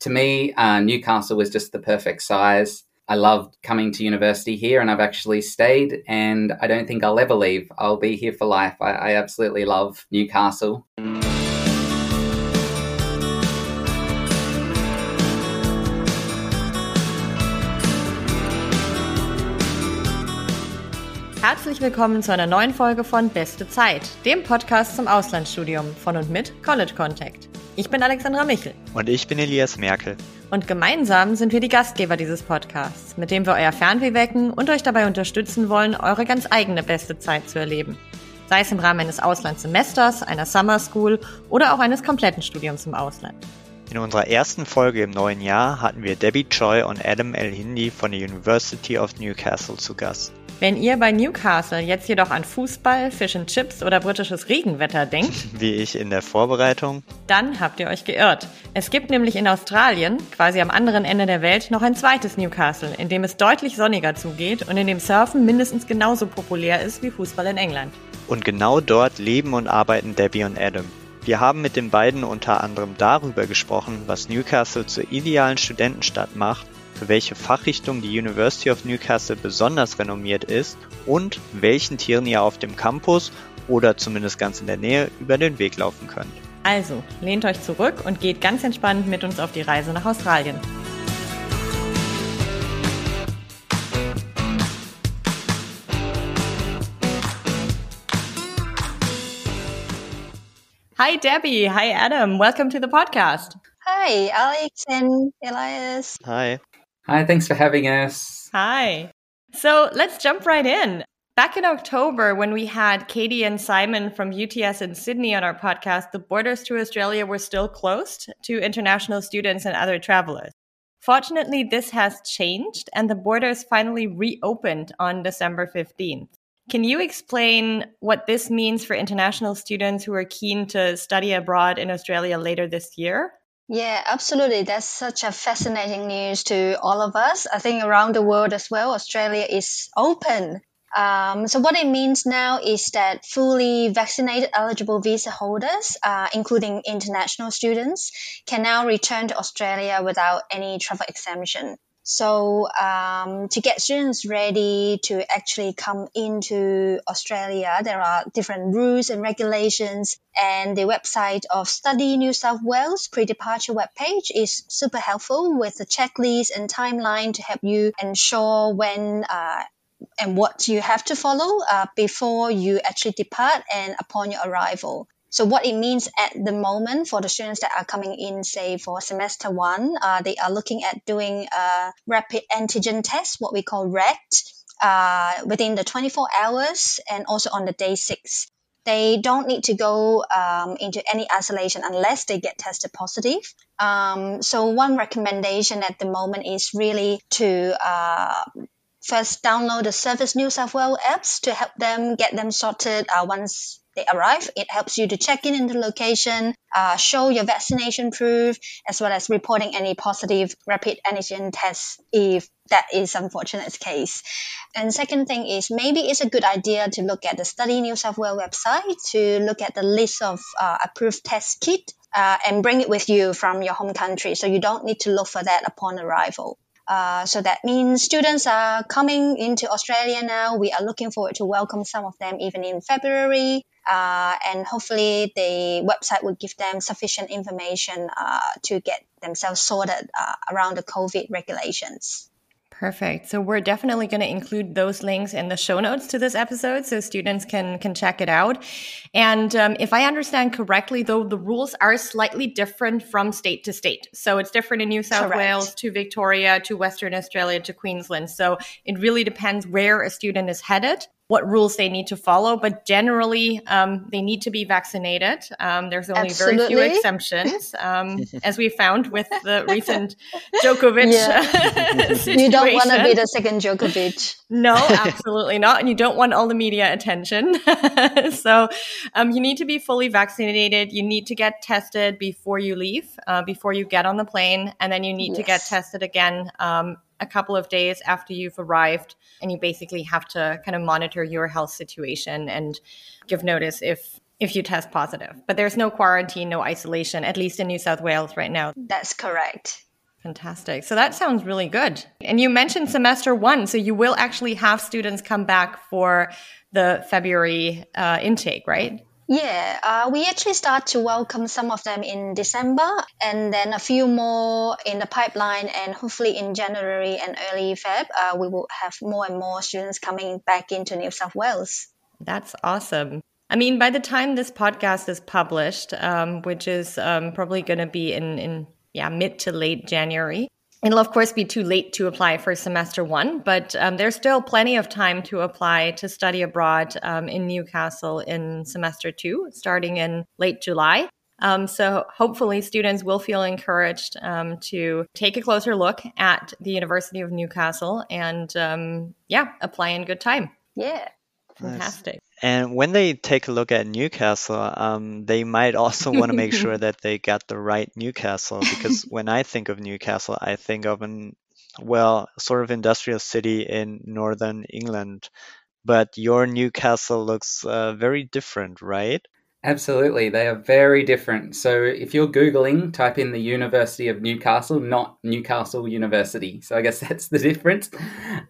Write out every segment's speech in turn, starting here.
to me, uh, Newcastle was just the perfect size. I loved coming to university here and I've actually stayed and I don't think I'll ever leave. I'll be here for life. I, I absolutely love Newcastle. Herzlich willkommen zu einer neuen Folge von Beste Zeit, dem Podcast zum Auslandsstudium von und mit College Contact. Ich bin Alexandra Michel. Und ich bin Elias Merkel. Und gemeinsam sind wir die Gastgeber dieses Podcasts, mit dem wir euer Fernweh wecken und euch dabei unterstützen wollen, eure ganz eigene beste Zeit zu erleben. Sei es im Rahmen eines Auslandssemesters, einer Summer School oder auch eines kompletten Studiums im Ausland. In unserer ersten Folge im neuen Jahr hatten wir Debbie Choi und Adam El Hindi von der University of Newcastle zu Gast. Wenn ihr bei Newcastle jetzt jedoch an Fußball, Fish and Chips oder britisches Regenwetter denkt, wie ich in der Vorbereitung, dann habt ihr euch geirrt. Es gibt nämlich in Australien, quasi am anderen Ende der Welt, noch ein zweites Newcastle, in dem es deutlich sonniger zugeht und in dem Surfen mindestens genauso populär ist wie Fußball in England. Und genau dort leben und arbeiten Debbie und Adam. Wir haben mit den beiden unter anderem darüber gesprochen, was Newcastle zur idealen Studentenstadt macht für welche Fachrichtung die University of Newcastle besonders renommiert ist und welchen Tieren ihr auf dem Campus oder zumindest ganz in der Nähe über den Weg laufen könnt. Also, lehnt euch zurück und geht ganz entspannt mit uns auf die Reise nach Australien. Hi, Debbie. Hi, Adam. Welcome to the podcast. Hi, Alex and Elias. Hi. Hi, thanks for having us. Hi. So let's jump right in. Back in October, when we had Katie and Simon from UTS in Sydney on our podcast, the borders to Australia were still closed to international students and other travelers. Fortunately, this has changed and the borders finally reopened on December 15th. Can you explain what this means for international students who are keen to study abroad in Australia later this year? Yeah, absolutely. That's such a fascinating news to all of us. I think around the world as well, Australia is open. Um, so what it means now is that fully vaccinated eligible visa holders, uh, including international students, can now return to Australia without any travel exemption. So um, to get students ready to actually come into Australia, there are different rules and regulations. And the website of Study New South Wales pre-departure webpage is super helpful with a checklist and timeline to help you ensure when uh, and what you have to follow uh, before you actually depart and upon your arrival. So what it means at the moment for the students that are coming in, say for semester one, uh, they are looking at doing a rapid antigen test, what we call RAT, uh, within the 24 hours and also on the day six. They don't need to go um, into any isolation unless they get tested positive. Um, so one recommendation at the moment is really to uh, first download the Service New South Wales apps to help them get them sorted uh, once they arrive. It helps you to check in into location, uh, show your vaccination proof, as well as reporting any positive rapid antigen tests if that is unfortunate case. And second thing is maybe it's a good idea to look at the Study New South Wales website to look at the list of uh, approved test kit uh, and bring it with you from your home country. So you don't need to look for that upon arrival. Uh, so that means students are coming into Australia now. We are looking forward to welcome some of them even in February. Uh, and hopefully the website will give them sufficient information uh, to get themselves sorted uh, around the COVID regulations. Perfect. So we're definitely going to include those links in the show notes to this episode, so students can can check it out. And um, if I understand correctly, though, the rules are slightly different from state to state. So it's different in New South Correct. Wales to Victoria to Western Australia to Queensland. So it really depends where a student is headed what rules they need to follow, but generally um, they need to be vaccinated. Um, there's only Absolutely. very few exemptions, um, as we found with the recent Djokovic yeah. situation. You don't want to be the second Djokovic. No, absolutely not. And you don't want all the media attention. so um, you need to be fully vaccinated. You need to get tested before you leave, uh, before you get on the plane, and then you need yes. to get tested again um, a couple of days after you've arrived and you basically have to kind of monitor your health situation and give notice if if you test positive but there's no quarantine no isolation at least in new south wales right now that's correct Fantastic. So that sounds really good. And you mentioned semester one. So you will actually have students come back for the February uh, intake, right? Yeah, uh, we actually start to welcome some of them in December and then a few more in the pipeline. And hopefully in January and early Feb, uh, we will have more and more students coming back into New South Wales. That's awesome. I mean, by the time this podcast is published, um, which is um, probably going to be in, in yeah mid to late January, It'll, of course, be too late to apply for semester one, but um, there's still plenty of time to apply to study abroad um, in Newcastle in semester two, starting in late July. Um, so hopefully, students will feel encouraged um, to take a closer look at the University of Newcastle and, um, yeah, apply in good time. Yeah. Fantastic. And when they take a look at Newcastle, um, they might also want to make sure that they got the right Newcastle because when I think of Newcastle, I think of an well, sort of industrial city in northern England. But your Newcastle looks uh, very different, right? Absolutely, they are very different. So if you're Googling, type in the University of Newcastle, not Newcastle University. So I guess that's the difference.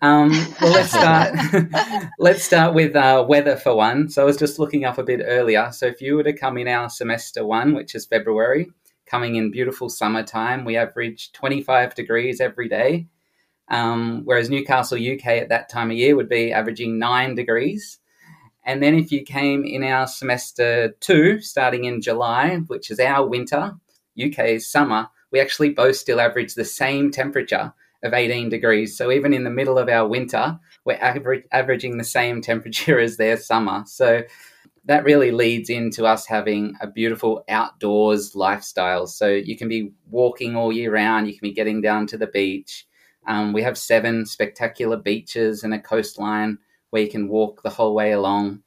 Um, well, let's start. let's start with uh, weather for one. So I was just looking up a bit earlier. So if you were to come in our semester one, which is February, coming in beautiful summertime, we average 25 degrees every day. Um, whereas Newcastle, UK, at that time of year would be averaging nine degrees. And then if you came in our semester two, starting in July, which is our winter, UK's summer, we actually both still average the same temperature of 18 degrees. So even in the middle of our winter, we're aver- averaging the same temperature as their summer. So that really leads into us having a beautiful outdoors lifestyle. So you can be walking all year round, you can be getting down to the beach. Um, we have seven spectacular beaches and a coastline where you can walk the whole way along.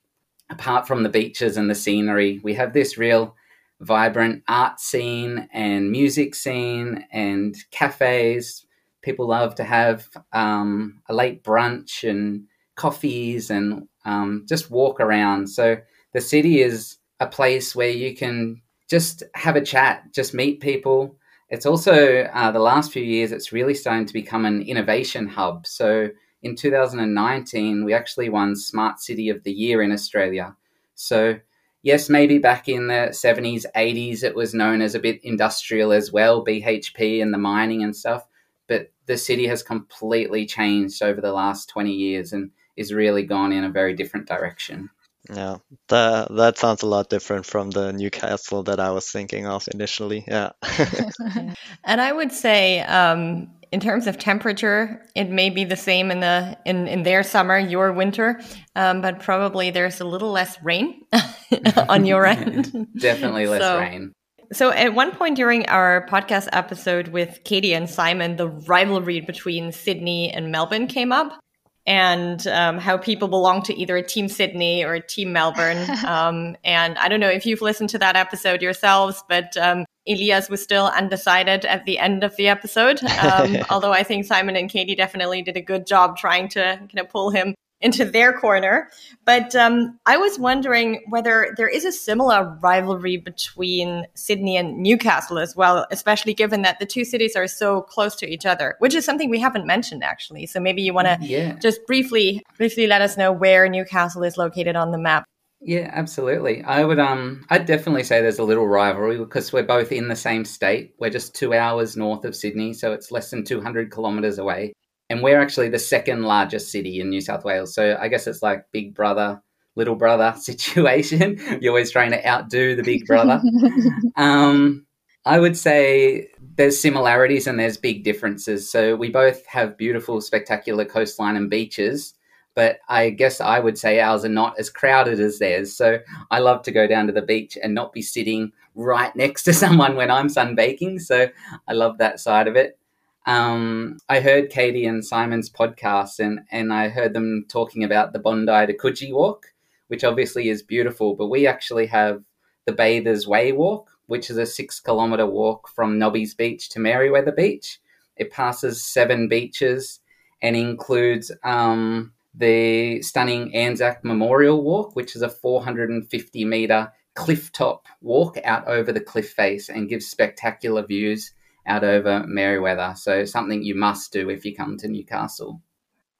Apart from the beaches and the scenery, we have this real vibrant art scene and music scene and cafes. People love to have um, a late brunch and coffees and um, just walk around. So the city is a place where you can just have a chat, just meet people. It's also uh, the last few years, it's really starting to become an innovation hub. So in 2019, we actually won Smart City of the Year in Australia. So, yes, maybe back in the 70s, 80s, it was known as a bit industrial as well, BHP and the mining and stuff. But the city has completely changed over the last 20 years and is really gone in a very different direction. Yeah, that that sounds a lot different from the Newcastle that I was thinking of initially. Yeah. and I would say um, in terms of temperature, it may be the same in the in, in their summer, your winter, um, but probably there's a little less rain on your end. Definitely less so, rain. So at one point during our podcast episode with Katie and Simon, the rivalry between Sydney and Melbourne came up and um, how people belong to either a team Sydney or a team Melbourne. Um, and I don't know if you've listened to that episode yourselves, but um, Elias was still undecided at the end of the episode. Um, although I think Simon and Katie definitely did a good job trying to kind of pull him into their corner. But um, I was wondering whether there is a similar rivalry between Sydney and Newcastle as well, especially given that the two cities are so close to each other, which is something we haven't mentioned actually. So maybe you want to yeah. just briefly briefly let us know where Newcastle is located on the map. Yeah, absolutely. I would um I'd definitely say there's a little rivalry because we're both in the same state. We're just 2 hours north of Sydney, so it's less than 200 kilometers away. And we're actually the second largest city in New South Wales. So I guess it's like big brother, little brother situation. You're always trying to outdo the big brother. um I would say there's similarities and there's big differences. So we both have beautiful, spectacular coastline and beaches but I guess I would say ours are not as crowded as theirs. So I love to go down to the beach and not be sitting right next to someone when I'm sunbaking. So I love that side of it. Um, I heard Katie and Simon's podcast and, and I heard them talking about the Bondi to Coogee walk, which obviously is beautiful, but we actually have the Bathers Way walk, which is a six kilometer walk from Nobby's Beach to Merewether Beach. It passes seven beaches and includes um, the stunning Anzac Memorial Walk, which is a 450 meter cliff top walk out over the cliff face and gives spectacular views out over Merewether. So something you must do if you come to Newcastle.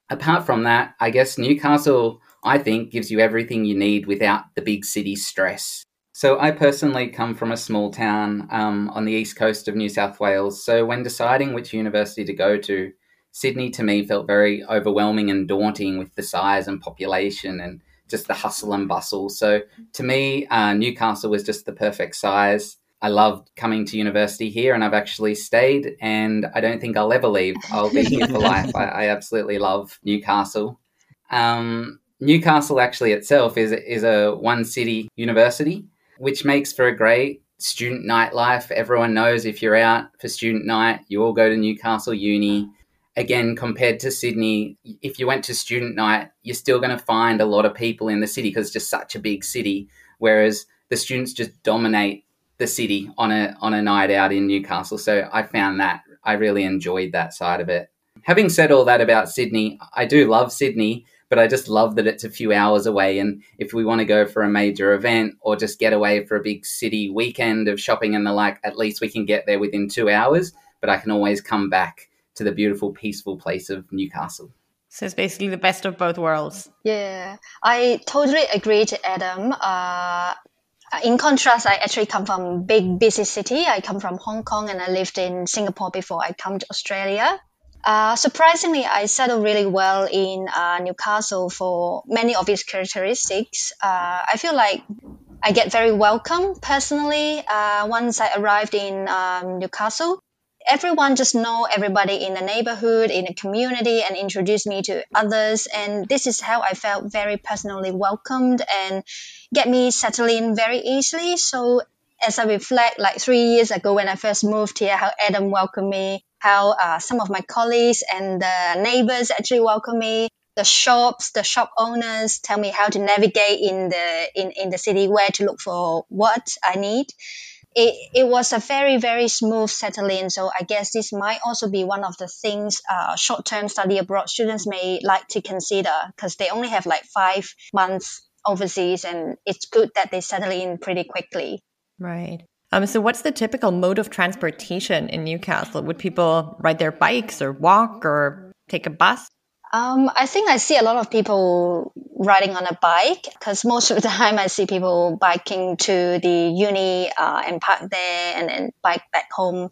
Apart from that, I guess Newcastle, I think, gives you everything you need without the big city stress. So I personally come from a small town um, on the east coast of New South Wales. So when deciding which university to go to, Sydney to me felt very overwhelming and daunting with the size and population and just the hustle and bustle. So to me, uh, Newcastle was just the perfect size. I loved coming to university here and I've actually stayed and I don't think I'll ever leave. I'll be here for life. I, I, absolutely love Newcastle. Um, Newcastle actually itself is, is a one city university, which makes for a great student nightlife. Everyone knows if you're out for student night, you all go to Newcastle Uni again, compared to Sydney, if you went to student night, you're still going to find a lot of people in the city because it's just such a big city. Whereas the students just dominate the city on a on a night out in Newcastle. So I found that I really enjoyed that side of it. Having said all that about Sydney, I do love Sydney, but I just love that it's a few hours away. And if we want to go for a major event or just get away for a big city weekend of shopping and the like, at least we can get there within two hours. But I can always come back to the beautiful, peaceful place of Newcastle. So it's basically the best of both worlds. Yeah, I totally agree to Adam. Uh, in contrast, I actually come from big, busy city. I come from Hong Kong and I lived in Singapore before I come to Australia. Uh, surprisingly, I settled really well in uh, Newcastle for many of its characteristics. Uh, I feel like I get very welcome personally uh, once I arrived in um, Newcastle everyone just know everybody in the neighborhood in the community and introduce me to others and this is how i felt very personally welcomed and get me settled in very easily. So as i reflect like three years ago when i first moved here how adam welcomed me how uh, some of my colleagues and the neighbors actually welcomed me. The shops the shop owners tell me how to navigate in the in, in the city where to look for what i need. It, it was a very very smooth settling so i guess this might also be one of the things uh, short-term study abroad students may like to consider because they only have like five months overseas and it's good that they settle in pretty quickly right um, so what's the typical mode of transportation in newcastle would people ride their bikes or walk or take a bus um, I think I see a lot of people riding on a bike because most of the time I see people biking to the uni uh, and park there and then bike back home.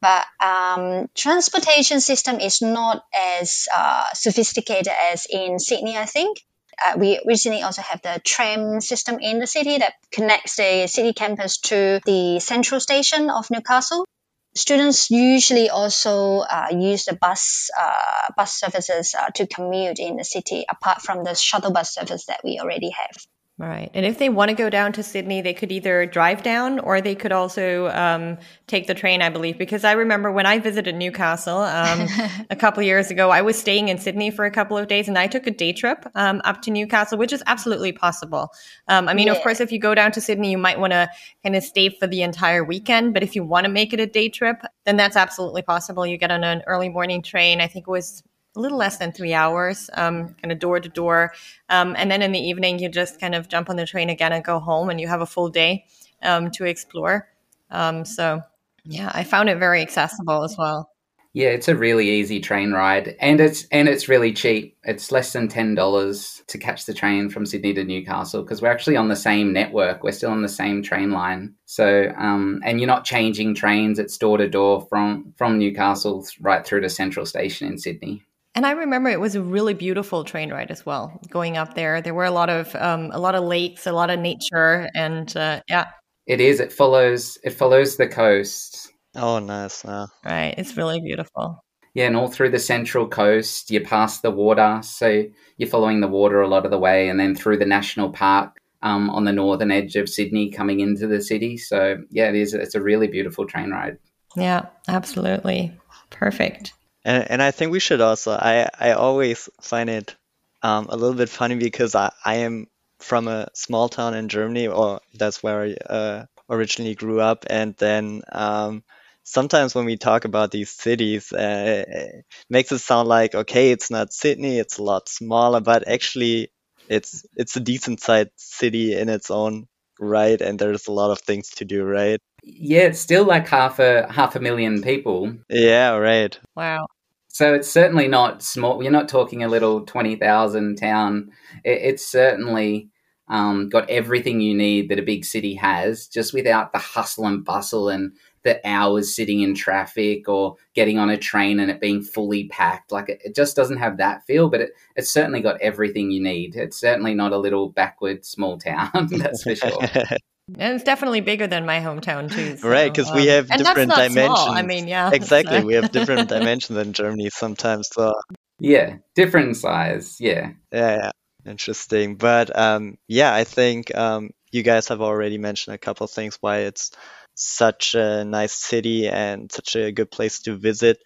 But um, transportation system is not as uh, sophisticated as in Sydney, I think. Uh, we recently also have the tram system in the city that connects the city campus to the central station of Newcastle. Students usually also uh, use the bus uh, bus services uh, to commute in the city apart from the shuttle bus service that we already have Right. And if they want to go down to Sydney, they could either drive down or they could also um, take the train, I believe. Because I remember when I visited Newcastle um, a couple years ago, I was staying in Sydney for a couple of days and I took a day trip um, up to Newcastle, which is absolutely possible. Um, I mean, yeah. of course, if you go down to Sydney, you might want to kind of stay for the entire weekend. But if you want to make it a day trip, then that's absolutely possible. You get on an early morning train. I think it was a little less than three hours, um, kind of door to door. Um, and then in the evening, you just kind of jump on the train again and go home, and you have a full day um, to explore. Um, so, yeah, I found it very accessible as well. Yeah, it's a really easy train ride, and it's and it's really cheap. It's less than ten dollars to catch the train from Sydney to Newcastle because we're actually on the same network. We're still on the same train line. So, um, and you're not changing trains. It's door to door from from Newcastle right through to Central Station in Sydney. And I remember it was a really beautiful train ride as well. Going up there, there were a lot of um, a lot of lakes, a lot of nature, and uh, yeah, it is. It follows. It follows the coast. Oh, nice! Yeah. Right, it's really beautiful. Yeah, and all through the central coast, you pass the water, so you're following the water a lot of the way, and then through the national park um, on the northern edge of Sydney, coming into the city. So yeah, it is. It's a really beautiful train ride. Yeah, absolutely perfect. And and I think we should also. I I always find it um, a little bit funny because I I am from a small town in Germany, or that's where I uh, originally grew up, and then. Um, sometimes when we talk about these cities, uh, it makes it sound like okay, it's not Sydney, it's a lot smaller, but actually, it's it's a decent sized city in its own right, and there's a lot of things to do, right? Yeah, it's still like half a half a million people. Yeah, right. Wow. So it's certainly not small. You're not talking a little twenty thousand town. It, it's certainly um, got everything you need that a big city has, just without the hustle and bustle and the hours sitting in traffic or getting on a train and it being fully packed. Like it, it just doesn't have that feel, but it, it's certainly got everything you need. It's certainly not a little backward small town, that's for sure. And it's definitely bigger than my hometown too. So, right, because um, we have different dimensions. Small. I mean, yeah, exactly. So. we have different dimensions in Germany sometimes. So yeah, different size. Yeah, yeah, yeah. interesting. But um, yeah, I think um, you guys have already mentioned a couple of things why it's such a nice city and such a good place to visit.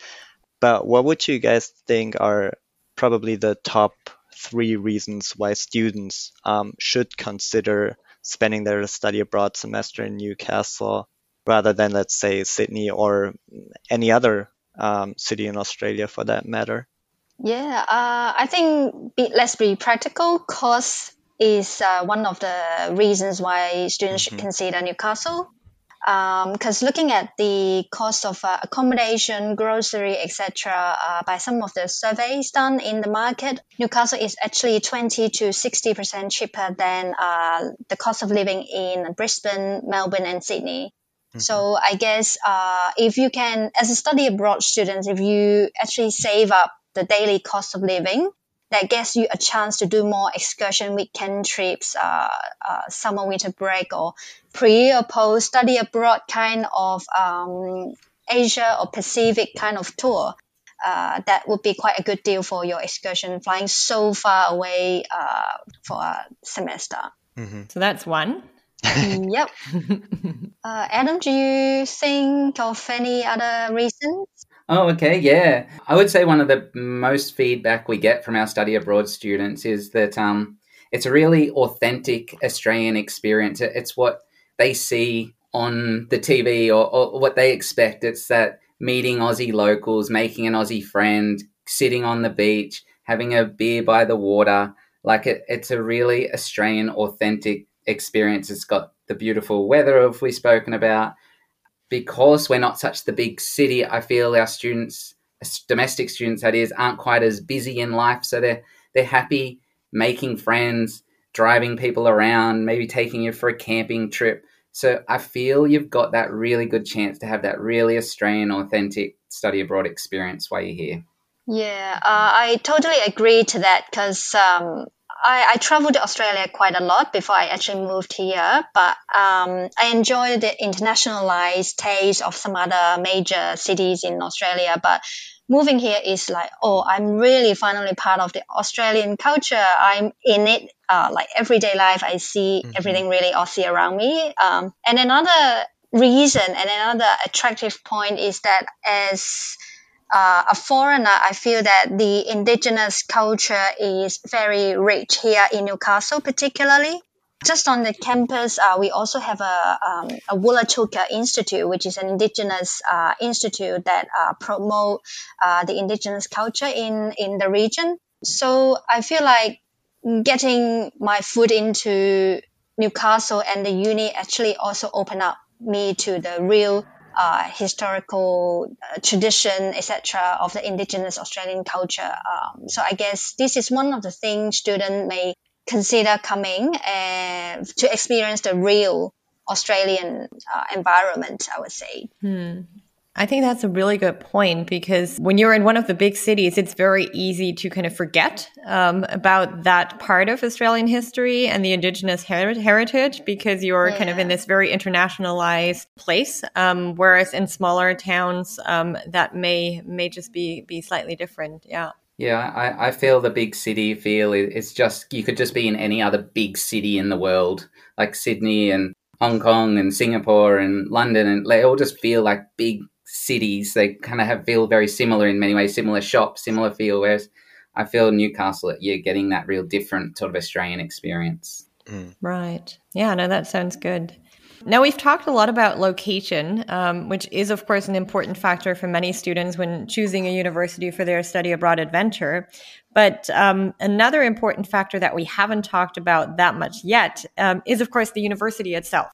But what would you guys think are probably the top three reasons why students um, should consider spending their study abroad semester in Newcastle rather than, let's say, Sydney or any other um, city in Australia for that matter? Yeah, uh, I think be, let's be practical. Cost is uh, one of the reasons why students mm-hmm. should consider Newcastle because um, looking at the cost of uh, accommodation, grocery, etc., uh, by some of the surveys done in the market, Newcastle is actually 20 to 60 percent cheaper than uh, the cost of living in Brisbane, Melbourne, and Sydney. Mm-hmm. So I guess uh, if you can, as a study abroad student, if you actually save up the daily cost of living, that gives you a chance to do more excursion weekend trips, uh, uh, summer winter break, or pre or post study abroad kind of um, Asia or Pacific kind of tour. Uh, that would be quite a good deal for your excursion, flying so far away uh, for a semester. Mm-hmm. So that's one. yep. Uh, Adam, do you think of any other reasons? Oh, okay, yeah. I would say one of the most feedback we get from our study abroad students is that um, it's a really authentic Australian experience. It's what they see on the TV or, or what they expect. It's that meeting Aussie locals, making an Aussie friend, sitting on the beach, having a beer by the water. Like it, it's a really Australian authentic experience. It's got the beautiful weather, of we've spoken about because we're not such the big city, I feel our students, domestic students that is, aren't quite as busy in life. So they're they're happy making friends, driving people around, maybe taking you for a camping trip. So I feel you've got that really good chance to have that really Australian, authentic study abroad experience while you're here. Yeah, uh, I totally agree to that because um, I, I traveled to Australia quite a lot before I actually moved here, but um, I enjoyed the internationalized taste of some other major cities in Australia. But moving here is like, oh, I'm really finally part of the Australian culture. I'm in it, uh, like everyday life. I see mm-hmm. everything really Aussie around me. Um, and another reason and another attractive point is that as uh, a foreigner, I feel that the indigenous culture is very rich here in Newcastle, particularly. Just on the campus, uh, we also have a, um, a Wollotuka Institute, which is an indigenous uh, institute that uh, promote uh, the indigenous culture in, in the region. So I feel like getting my foot into Newcastle and the uni actually also opened up me to the real uh, historical uh, tradition, etc., of the indigenous Australian culture. Um, so I guess this is one of the things students may consider coming uh, to experience the real Australian uh, environment. I would say. Hmm. I think that's a really good point because when you're in one of the big cities, it's very easy to kind of forget um, about that part of Australian history and the Indigenous her- heritage because you're yeah. kind of in this very internationalized place. Um, whereas in smaller towns, um, that may may just be be slightly different. Yeah. Yeah, I, I feel the big city feel. It's just you could just be in any other big city in the world, like Sydney and Hong Kong and Singapore and London, and they all just feel like big cities. They kind of have feel very similar in many ways, similar shops, similar feel. Whereas I feel Newcastle, you're getting that real different sort of Australian experience. Mm. Right. Yeah. No, that sounds good. Now, we've talked a lot about location, um, which is, of course, an important factor for many students when choosing a university for their study abroad adventure. But um, another important factor that we haven't talked about that much yet um, is, of course, the university itself.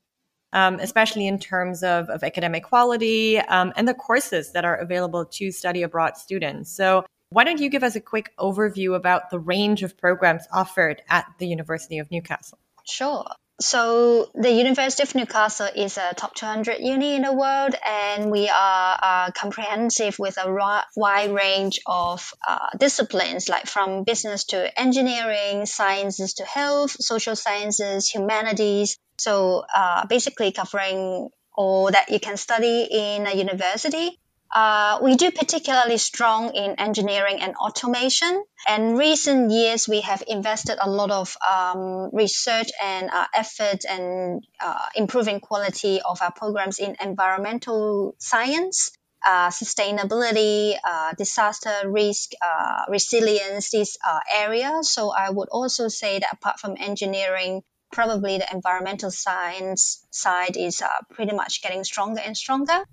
Um, especially in terms of, of academic quality um, and the courses that are available to study abroad students. So, why don't you give us a quick overview about the range of programs offered at the University of Newcastle? Sure. So the University of Newcastle is a top 200 uni in the world, and we are uh, comprehensive with a wide range of uh, disciplines, like from business to engineering, sciences to health, social sciences, humanities. So uh, basically covering all that you can study in a university. Uh, we do particularly strong in engineering and automation. And recent years, we have invested a lot of um, research and uh, effort and uh, improving quality of our programs in environmental science, uh, sustainability, uh, disaster risk, uh, resilience, these areas. So I would also say that apart from engineering, probably the environmental science side is pretty much getting stronger and stronger.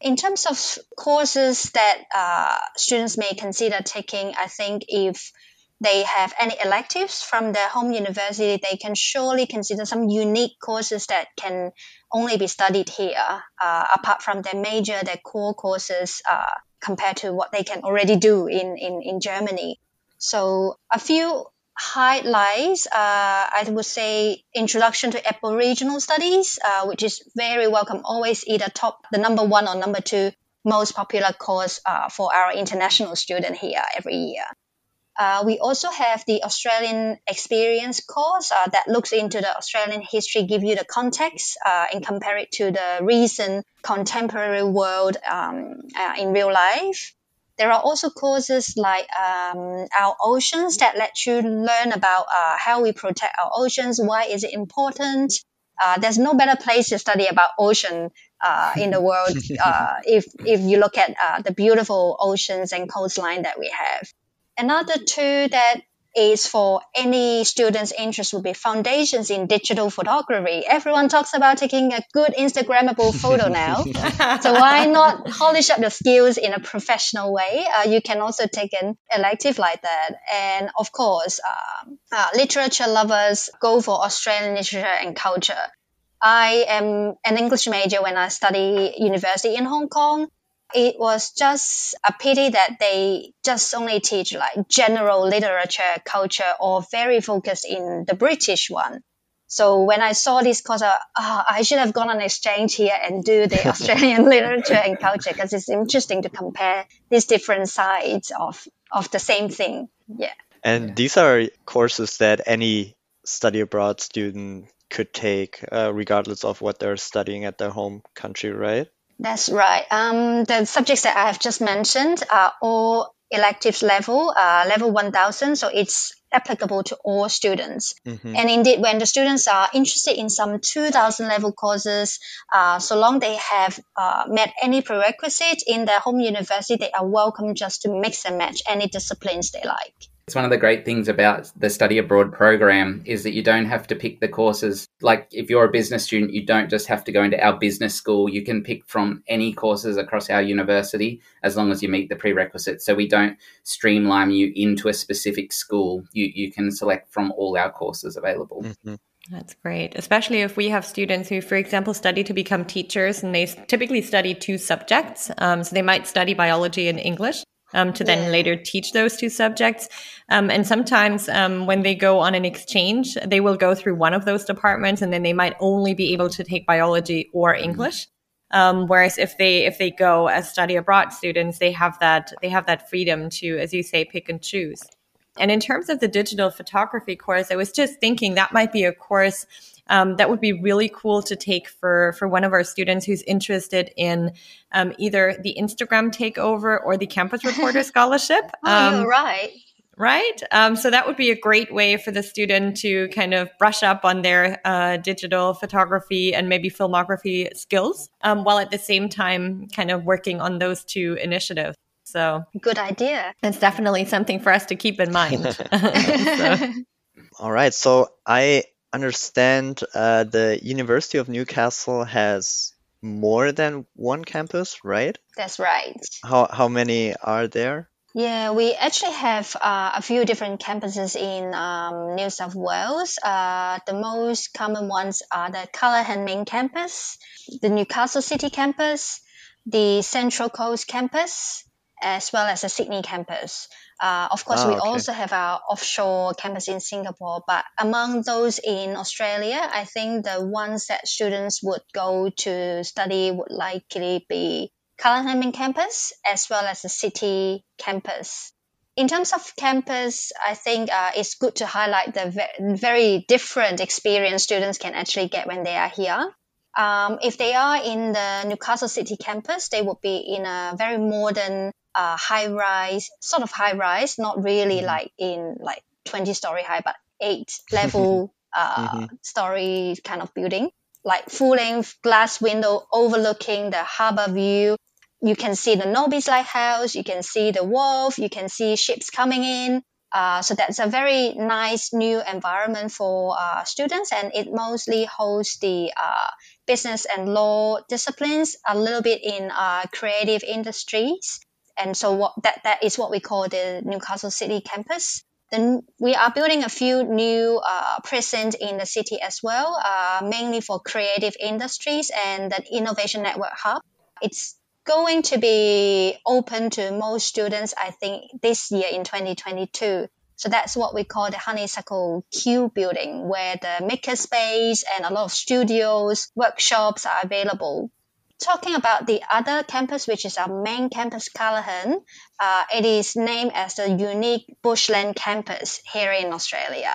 In terms of courses that uh, students may consider taking, I think if they have any electives from their home university, they can surely consider some unique courses that can only be studied here, uh, apart from their major, their core courses, uh, compared to what they can already do in, in, in Germany. So a few highlights, uh, I would say Introduction to Aboriginal Studies, uh, which is very welcome, always either top the number one or number two most popular course uh, for our international student here every year. Uh, we also have the Australian Experience course uh, that looks into the Australian history, give you the context, uh, and compare it to the recent contemporary world um, in real life. There are also courses like um, our oceans that let you learn about uh, how we protect our oceans. Why is it important? Uh, there's no better place to study about ocean uh, in the world uh, if if you look at uh, the beautiful oceans and coastline that we have. Another two that is for any students interest would be foundations in digital photography. Everyone talks about taking a good Instagrammable photo now. so why not polish up your skills in a professional way? Uh, you can also take an elective like that. And of course, um, uh, literature lovers go for Australian literature and culture. I am an English major when I study university in Hong Kong it was just a pity that they just only teach like general literature, culture, or very focused in the British one. So when I saw this course, uh, oh, I should have gone on exchange here and do the Australian literature and culture because it's interesting to compare these different sides of, of the same thing. Yeah. And these are courses that any study abroad student could take, uh, regardless of what they're studying at their home country, right? That's right. Um, the subjects that I have just mentioned are all electives level, uh, level 1000. So it's applicable to all students. Mm-hmm. And indeed, when the students are interested in some 2000 level courses, uh, so long they have uh, met any prerequisite in their home university, they are welcome just to mix and match any disciplines they like. It's one of the great things about the study abroad program is that you don't have to pick the courses. Like if you're a business student, you don't just have to go into our business school. You can pick from any courses across our university as long as you meet the prerequisites. So we don't streamline you into a specific school. You you can select from all our courses available. Mm-hmm. That's great, especially if we have students who, for example, study to become teachers and they typically study two subjects. Um, so they might study biology and English um, to then yeah. later teach those two subjects. Um, and sometimes um, when they go on an exchange, they will go through one of those departments, and then they might only be able to take biology or mm-hmm. English. Um, whereas if they if they go as study abroad students, they have that they have that freedom to, as you say, pick and choose. And in terms of the digital photography course, I was just thinking that might be a course um, that would be really cool to take for for one of our students who's interested in um, either the Instagram takeover or the Campus Reporter Scholarship. oh, um, right. Right. Um, so that would be a great way for the student to kind of brush up on their uh, digital photography and maybe filmography skills, um, while at the same time kind of working on those two initiatives. So good idea. That's definitely something for us to keep in mind. so. All right. So I understand uh, the University of Newcastle has more than one campus, right? That's right. How how many are there? Yeah, we actually have uh, a few different campuses in um, New South Wales. Uh, the most common ones are the Callaghan main campus, the Newcastle City campus, the Central Coast campus, as well as the Sydney campus. Uh, of course, Ah, we okay. also have our offshore campus in Singapore, but among those in Australia, I think the ones that students would go to study would likely be main campus as well as the city campus. In terms of campus, I think uh, it's good to highlight the ve- very different experience students can actually get when they are here. Um, if they are in the Newcastle City campus, they would be in a very modern, uh, high-rise, sort of high-rise, not really Mhm. like in like 20 story high, but eight level uh, Mhm. story kind of building, like full-length glass window overlooking the harbor view. You can see the Nobby's Lighthouse, you can see the wharf, you can see ships coming in. Uh, so that's a very nice new environment for uh, students, and it mostly hosts the uh, business and law disciplines, a little bit in uh, creative industries. And so what, that, that is what we call the Newcastle City campus. Then we are building a few new uh, present in the city as well, uh, mainly for creative industries and the Innovation Network Hub. It's going to be open to most students, I think, this year in 2022. So that's what we call the Honeysuckle Q building, where the makerspace and a lot of studios, workshops are available. Talking about the other campus, which is our main campus, Callaghan, uh, it is named as the unique bushland campus here in Australia.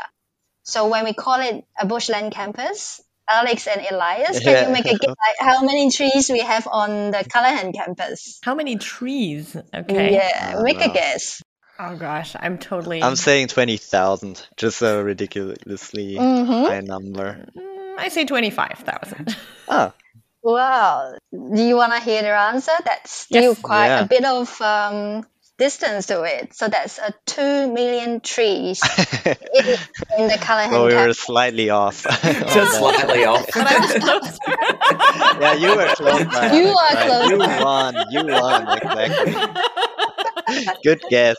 So when we call it a bushland campus, Alex and Elias, can Yeah. you make a guess like how many trees we have on the Callaghan campus? How many trees? Okay. Yeah, Oh, make a guess. Oh gosh, I'm totally. I'm saying 20,000, just a ridiculously Mm-hmm. high number. Mm, I say twenty-five thousand. Wow. Do you want to hear their answer? That's still Yes. quite Yeah. a bit of um, distance to it. So that's a 2 million trees in, in the Callaghan well, we were slightly off. Just slightly off. but I was closer. Yeah, you were close. by, You are right? close You by. won. You won. Exactly. Good guess.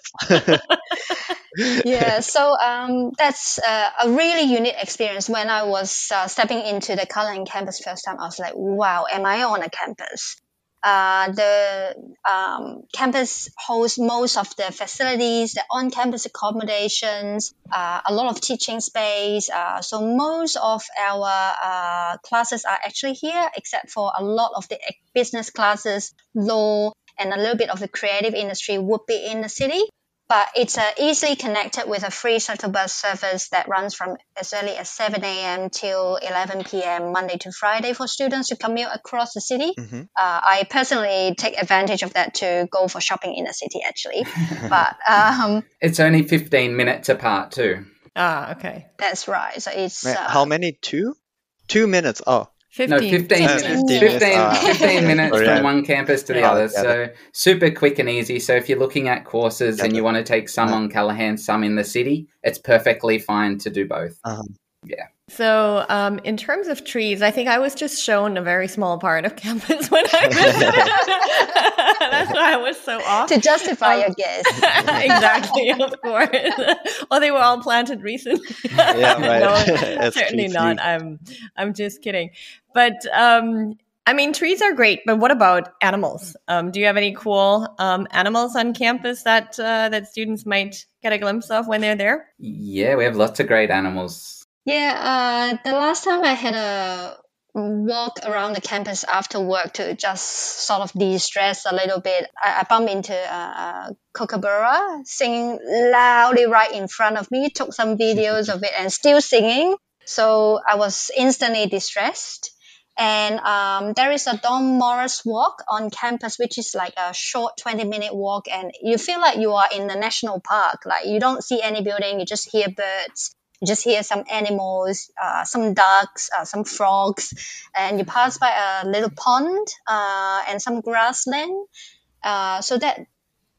Yeah, so um, that's uh, a really unique experience. When I was uh, stepping into the Callaghan campus first time, I was like, wow, am I on a campus? Uh, the um, campus hosts most of the facilities, the on-campus accommodations, uh, a lot of teaching space. Uh, so most of our uh, classes are actually here, except for a lot of the business classes, law, and a little bit of the creative industry would be in the city but it's uh, easily connected with a free shuttle bus service that runs from as early as 7 a.m. till 11 p.m. Monday to Friday for students to commute across the city. hmm Uh, I personally take advantage of that to go for shopping in the city, actually. but um, It's only 15 minutes apart, too. ah, okay. that's right. So it's Wait, uh, How many? Two? Two minutes. Oh, No, 15 15. minutes. 15 15, minutes. 15, minutes from one campus to the Yeah, other. got So super quick and easy. So if you're looking at courses Got and it. you want to take some Yeah. on Callaghan, some in the city, it's perfectly fine to do both. uh-huh. So, um, in terms of trees, I think I was just shown a very small part of campus when I was. That's why I was so off. to justify Um, your guess. exactly, of course. oh, they were all planted recently. Yeah, right. no, certainly trees not. do. I'm, I'm just kidding. But um, I mean, trees are great. But what about animals? Um, do you have any cool um, animals on campus that uh, that students might get a glimpse of when they're there? Yeah, we have lots of great animals. Yeah, uh, the last time I had a walk around the campus after work to just sort of de-stress a little bit, I, I bumped into uh, a kookaburra singing loudly right in front of me, took some videos of it and still singing. So I was instantly distressed. And um, there is a Don Morris walk on campus, which is like a short 20 minute walk. And you feel like you are in the national park. Like you don't see any building, you just hear birds just hear some animals, uh, some ducks, uh, some frogs, and you pass by a little pond uh, and some grassland, uh, so that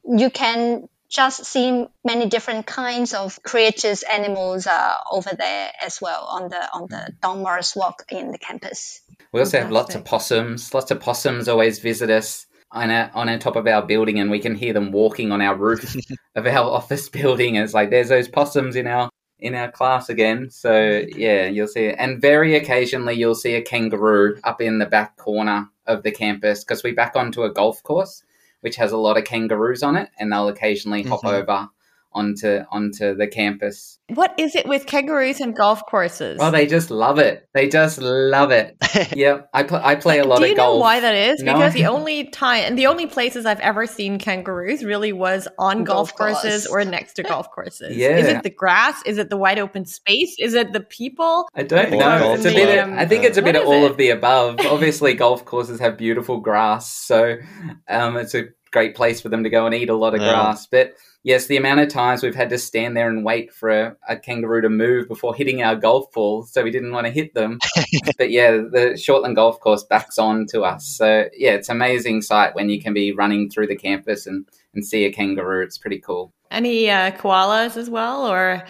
you can just see many different kinds of creatures, animals uh, over there as well on the on the Don Morris Walk in the campus. We also have lots of possums. Lots of possums always visit us on a, on a top of our building, and we can hear them walking on our roof of our office building. And it's like there's those possums in our in our class again. So yeah, you'll see it, and very occasionally you'll see a kangaroo up in the back corner of the campus because we back onto a golf course which has a lot of kangaroos on it, and they'll occasionally hop mm-hmm. over onto onto the campus. What is it with kangaroos and golf courses? Well, they just love it. They just love it. yep, I pl- I play a lot Do of golf. Do you know why that is? No? Because the only time and the only places I've ever seen kangaroos really was on golf, golf courses or next to golf courses. yeah. Is it the grass? Is it the wide open space? Is it the people? I don't know. It's a bit. Of, I think it's a bit of all it? of the above. Obviously, golf courses have beautiful grass, so um, it's a great place for them to go and eat a lot of yeah. grass, but yes, the amount of times we've had to stand there and wait for a, a kangaroo to move before hitting our golf ball, so we didn't want to hit them. but yeah, the Shortland Golf Course backs on to us. So yeah, it's an amazing sight when you can be running through the campus and, and see a kangaroo. It's pretty cool. Any uh, koalas as well, or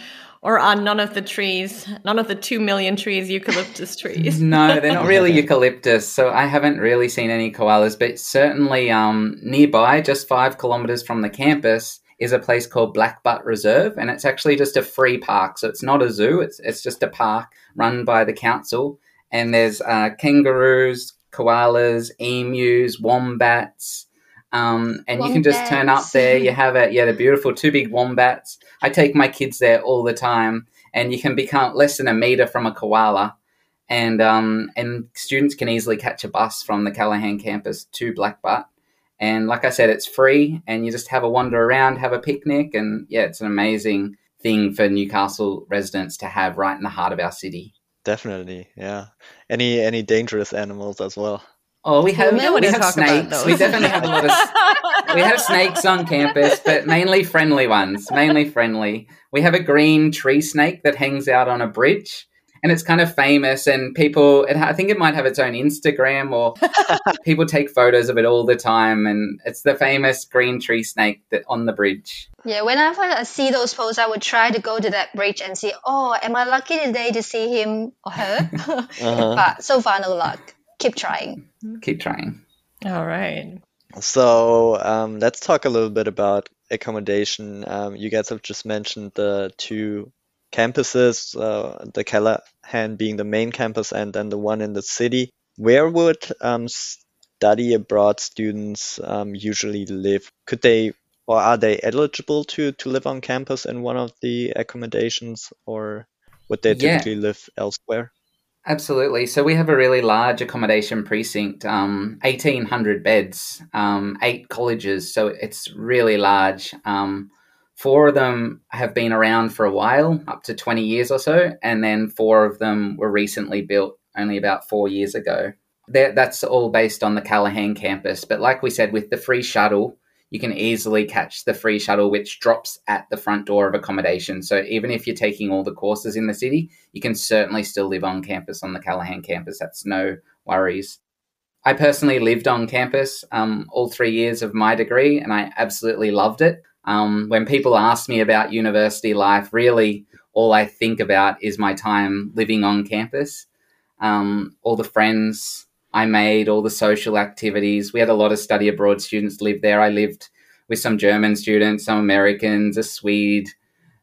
or are none of the trees, none of the two million trees, eucalyptus trees. no, they're not really eucalyptus, so I haven't really seen any koalas. But certainly, um, nearby, just five kilometers from the campus, is a place called Blackbutt Reserve, and it's actually just a free park. So it's not a zoo; it's it's just a park run by the council. And there's uh, kangaroos, koalas, emus, wombats, um, and wombats. you can just turn up there. You have a yeah, the beautiful two big wombats. I take my kids there all the time, and you can become less than a meter from a koala. And um, and students can easily catch a bus from the Callaghan campus to Blackbutt and like I said, it's free and you just have a wander around, have a picnic. And yeah, it's an amazing thing for Newcastle residents to have right in the heart of our city. Definitely. Yeah. Any any dangerous animals as well? Oh, we have we, we have snakes. We definitely have a lot of we have snakes on campus, but mainly friendly ones. Mainly friendly. We have a green tree snake that hangs out on a bridge and it's kind of famous and people it, i think it might have its own instagram or people take photos of it all the time and it's the famous green tree snake that on the bridge yeah whenever i see those posts i would try to go to that bridge and see oh am i lucky today to see him or her uh-huh. but so far no luck keep trying keep trying all right so um, let's talk a little bit about accommodation um, you guys have just mentioned the two campuses, uh, the Callaghan being the main campus and then the one in the city. Where would um, study abroad students um, usually live? Could they or are they eligible to, to live on campus in one of the accommodations or would they typically yeah. live elsewhere? Absolutely. So we have a really large accommodation precinct, um, 1,800 beds, um, eight colleges. So it's really large. Um, Four of them have been around for a while, up to 20 years or so, and then four of them were recently built only about four years ago. that's all based on the Callaghan campus. But like we said, with the free shuttle, you can easily catch the free shuttle, which drops at the front door of accommodation. So even if you're taking all the courses in the city, you can certainly still live on campus on the Callaghan campus. That's no worries. I personally lived on campus um, all three years of my degree, and I absolutely loved it. Um, when people ask me about university life, really all I think about is my time living on campus. Um, all the friends I made, all the social activities. We had a lot of study abroad students live there. I lived with some German students, some Americans, a Swede,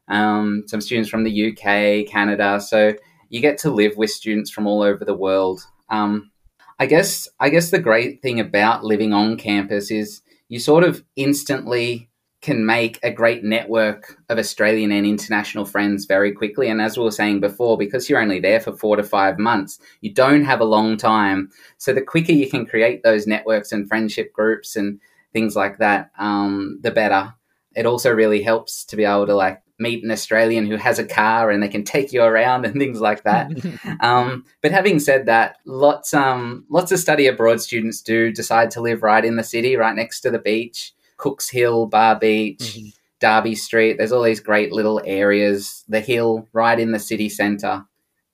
um, some students from the UK, Canada. So you get to live with students from all over the world. Um, I guess I guess the great thing about living on campus is you sort of instantly can make a great network of Australian and international friends very quickly. And as we were saying before, because you're only there for four to five months, you don't have a long time. So the quicker you can create those networks and friendship groups and things like that, um, the better. It also really helps to be able to like meet an Australian who has a car and they can take you around and things like that. um, but having said that, lots um, lots of study abroad students do decide to live right in the city, right next to the beach. Cooks Hill, Bar Beach, mm-hmm. Darby Street. There's all these great little areas. The hill right in the city centre.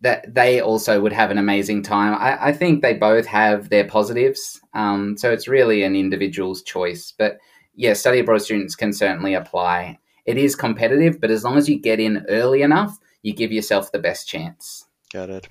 That they also would have an amazing time. I, I think they both have their positives. Um, so it's really an individual's choice. But yeah, study abroad students can certainly apply. It is competitive, but as long as you get in early enough, you give yourself the best chance. Got it.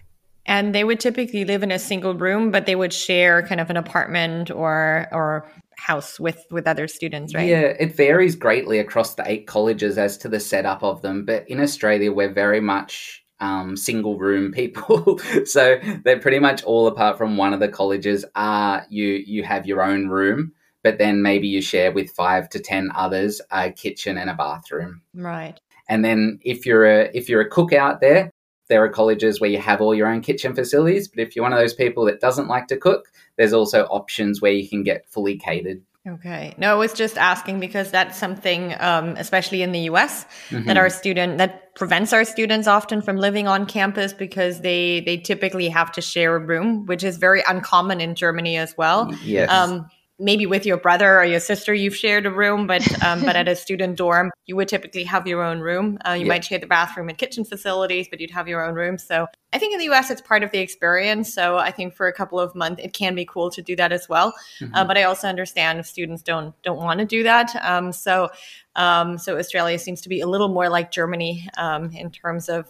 And they would typically live in a single room, but they would share kind of an apartment or or house with with other students, right? Yeah, it varies greatly across the eight colleges as to the setup of them. But in Australia, we're very much um, single room people, so they're pretty much all apart from one of the colleges. Are you you have your own room, but then maybe you share with five to ten others a kitchen and a bathroom. Right. And then if you're a if you're a cook out there, there are colleges where you have all your own kitchen facilities. But if you're one of those people that doesn't like to cook, there's also options where you can get fully catered. Okay. No, I was just asking because that's something, um, especially in the US, mm-hmm. that our student that prevents our students often from living on campus because they they typically have to share a room, which is very uncommon in Germany as well. Yes. Um, maybe with your brother or your sister you've shared a room but um, but at a student dorm you would typically have your own room. Uh, you yeah. might share the bathroom and kitchen facilities but you'd have your own room. So i think in the us it's part of the experience. So i think for a couple of months it can be cool to do that as well. Mm-hmm. uh, but i also understand if students don't don't want to do that. Um, so um, so australia seems to be a little more like germany um, in terms of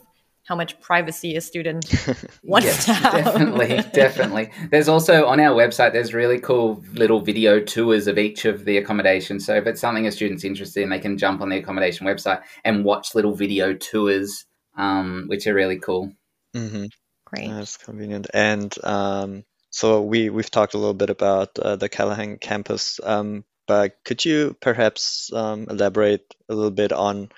how much privacy a student wants yes, to have. Definitely, definitely. There's also on our website, there's really cool little video tours of each of the accommodations. So if it's something a student's interested in, they can jump on the accommodation website and watch little video tours, um, which are really cool. Mm-hmm. Great. That's convenient. And um, so we, we've talked a little bit about uh, the Callaghan campus, um, but could you perhaps um, elaborate a little bit on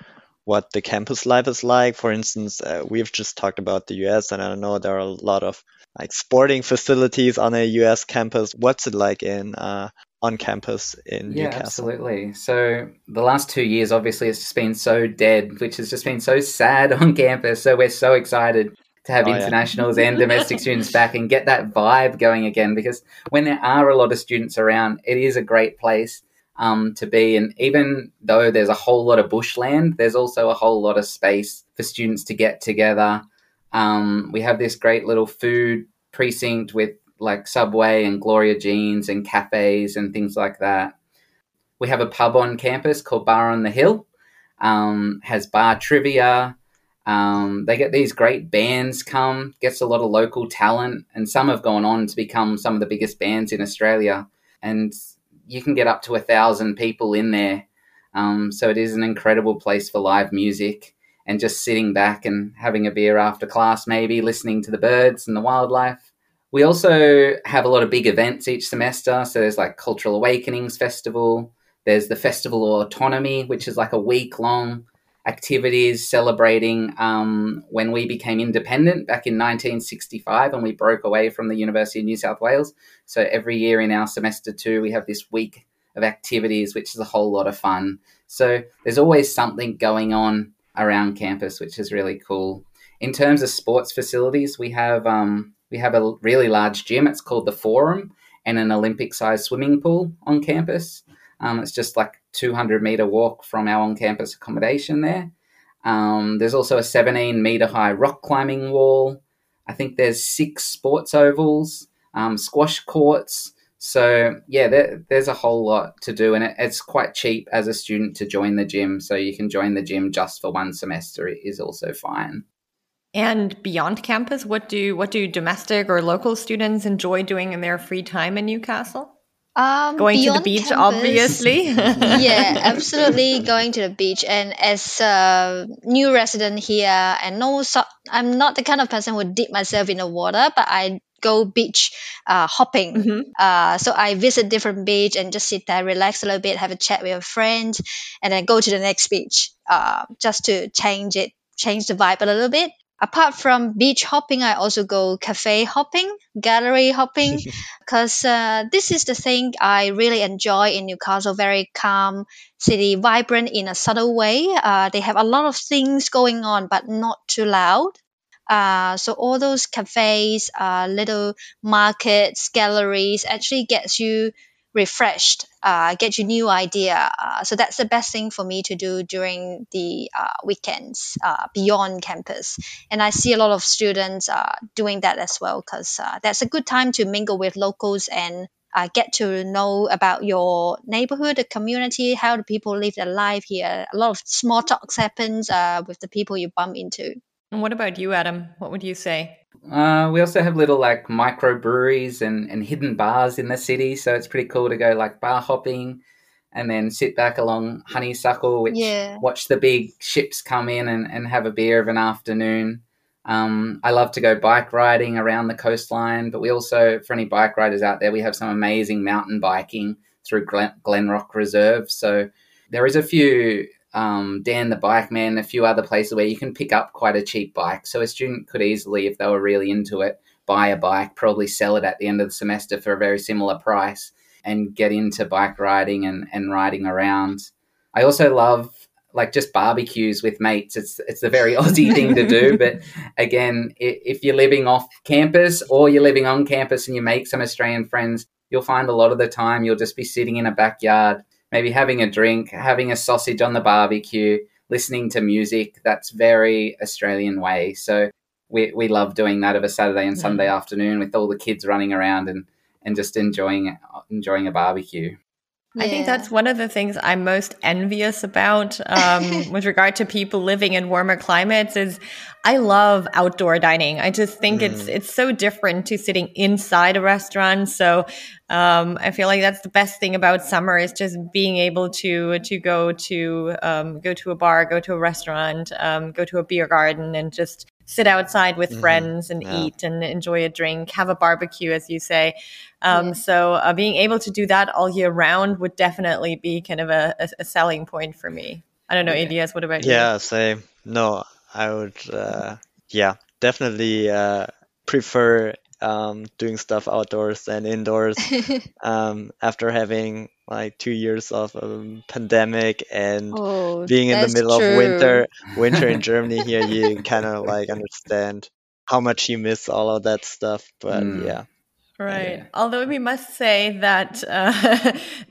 what the campus life is like. For instance, uh, we've just talked about the US, and I know there are a lot of like sporting facilities on a US campus. What's it like in uh, on campus in yeah, Newcastle? absolutely. So the last two years, obviously, it's just been so dead, which has just been so sad on campus. So we're so excited to have oh, internationals yeah. and domestic students back and get that vibe going again because when there are a lot of students around, it is a great place um, to be. And even though there's a whole lot of bushland, there's also a whole lot of space for students to get together. Um, we have this great little food precinct with like Subway and Gloria Jeans and cafes and things like that. We have a pub on campus called Bar on the Hill. Um, has bar trivia. Um, they get these great bands come, gets a lot of local talent, and some have gone on to become some of the biggest bands in Australia. And you can get up to a thousand people in there. Um, so it is an incredible place for live music and just sitting back and having a beer after class, maybe listening to the birds and the wildlife. We also have a lot of big events each semester. So there's like Cultural Awakenings Festival. There's the Festival of Autonomy, which is like a week long activities celebrating um, when we became independent back in 1965 and we broke away from the University of New South Wales. So every year in our semester two, we have this week of activities, which is a whole lot of fun. So there's always something going on around campus, which is really cool. In terms of sports facilities, we have um, we have a really large gym. It's called the Forum, and an Olympic-sized swimming pool on campus. Um, it's just like 200 meter walk from our on campus accommodation there. Um, there's also a 17 meter high rock climbing wall. I think there's six sports ovals, um, squash courts. So yeah, there, there's a whole lot to do, and it, it's quite cheap as a student to join the gym. So you can join the gym just for one semester. It is also fine. And beyond campus, what do what do domestic or local students enjoy doing in their free time in Newcastle? Um, going to the beach, campus, obviously. yeah, absolutely going to the beach. And as a new resident here, and no, so, I'm not the kind of person who dip myself in the water, but I go beach uh, hopping. Mm-hmm. Uh, so I visit different beach and just sit there, relax a little bit, have a chat with a friend, and then go to the next beach uh, just to change it, change the vibe a little bit apart from beach hopping, I also go cafe hopping, gallery hopping, because uh, this is the thing I really enjoy in Newcastle. Very calm city, vibrant in a subtle way. Uh, they have a lot of things going on, but not too loud. Uh, so all those cafes, uh, little markets, galleries actually gets you refreshed, uh, get you new idea. Uh, so that's the best thing for me to do during the uh, weekends uh, beyond campus. And I see a lot of students uh, doing that as well because uh, that's a good time to mingle with locals and get to know about your neighborhood, the community, how the people live their life here. A lot of small talks happens with the people you bump into. And what about you, Adam? What would you say? Uh, we also have little like microbreweries and, and hidden bars in the city, so it's pretty cool to go like bar hopping and then sit back along Honeysuckle, which Yeah. watch the big ships come in and, and have a beer of an afternoon. Um, I love to go bike riding around the coastline, but we also, for any bike riders out there, we have some amazing mountain biking through Glen, Glenrock Reserve. So there is a few um, Dan the Bike Man, a few other places where you can pick up quite a cheap bike. So a student could easily, if they were really into it, buy a bike, probably sell it at the end of the semester for a very similar price and get into bike riding and, and riding around. I also love like just barbecues with mates. It's it's a very Aussie thing to do, but again, if you're living off campus or you're living on campus and you make some Australian friends, you'll find a lot of the time you'll just be sitting in a backyard, maybe having a drink, having a sausage on the barbecue, listening to music. That's very Australian way. So we we love doing that of a Saturday and hmm. Sunday afternoon with all the kids running around and and just enjoying enjoying a barbecue. I think that's one of the things I'm most envious about um, with regard to people living in warmer climates is I love outdoor dining. I just think it's it's so different to sitting inside a restaurant. So um, I feel like that's the best thing about summer is just being able to to go to um, go to a bar, go to a restaurant, um, go to a beer garden, and just sit outside with Mhm. friends and Yeah. eat and enjoy a drink, have a barbecue, as you say. Um, Yeah. So uh, being able to do that all year round would definitely be kind of a, a, a selling point for me. I don't know, Yeah. Elias, what about you? Yeah, same. No, I would, uh, yeah, definitely uh, prefer um, doing stuff outdoors and indoors. Um, after having like two years of um, pandemic and oh, being in the that's middle of winter, winter in Germany here, you kind of like understand how much you miss all of that stuff. But Mm. yeah, Right. Yeah. Although we must say that uh,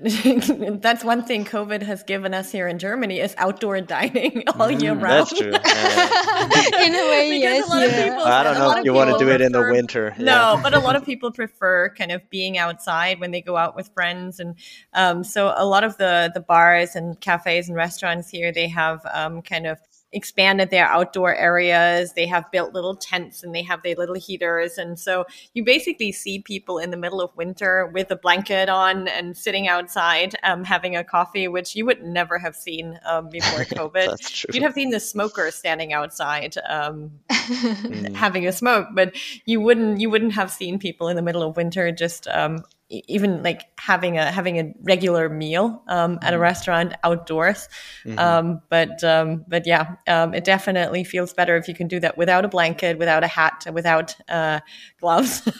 that's one thing COVID has given us here in Germany is outdoor dining all year Mm, round. that's true. Yeah. In a way, yes. a lot of yeah. people- I don't know if you want to people do it in the prefer- winter. No, but a lot of people prefer kind of being outside when they go out with friends, and um, so a lot of the the bars and cafes and restaurants here they have um, kind of expanded their outdoor areas. They have built little tents and they have their little heaters, and so you basically see people in the middle of winter with a blanket on and sitting outside um, having a coffee, which you would never have seen um, before COVID. That's true. You'd have seen the smokers standing outside um, Mm. having a smoke, but you wouldn't you wouldn't have seen people in the middle of winter just um, even like having a having a regular meal um, at a restaurant outdoors. Mhm. Um, but um, but yeah, um, it definitely feels better if you can do that without a blanket, without a hat, without uh, gloves.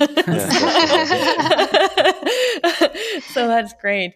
so that's great.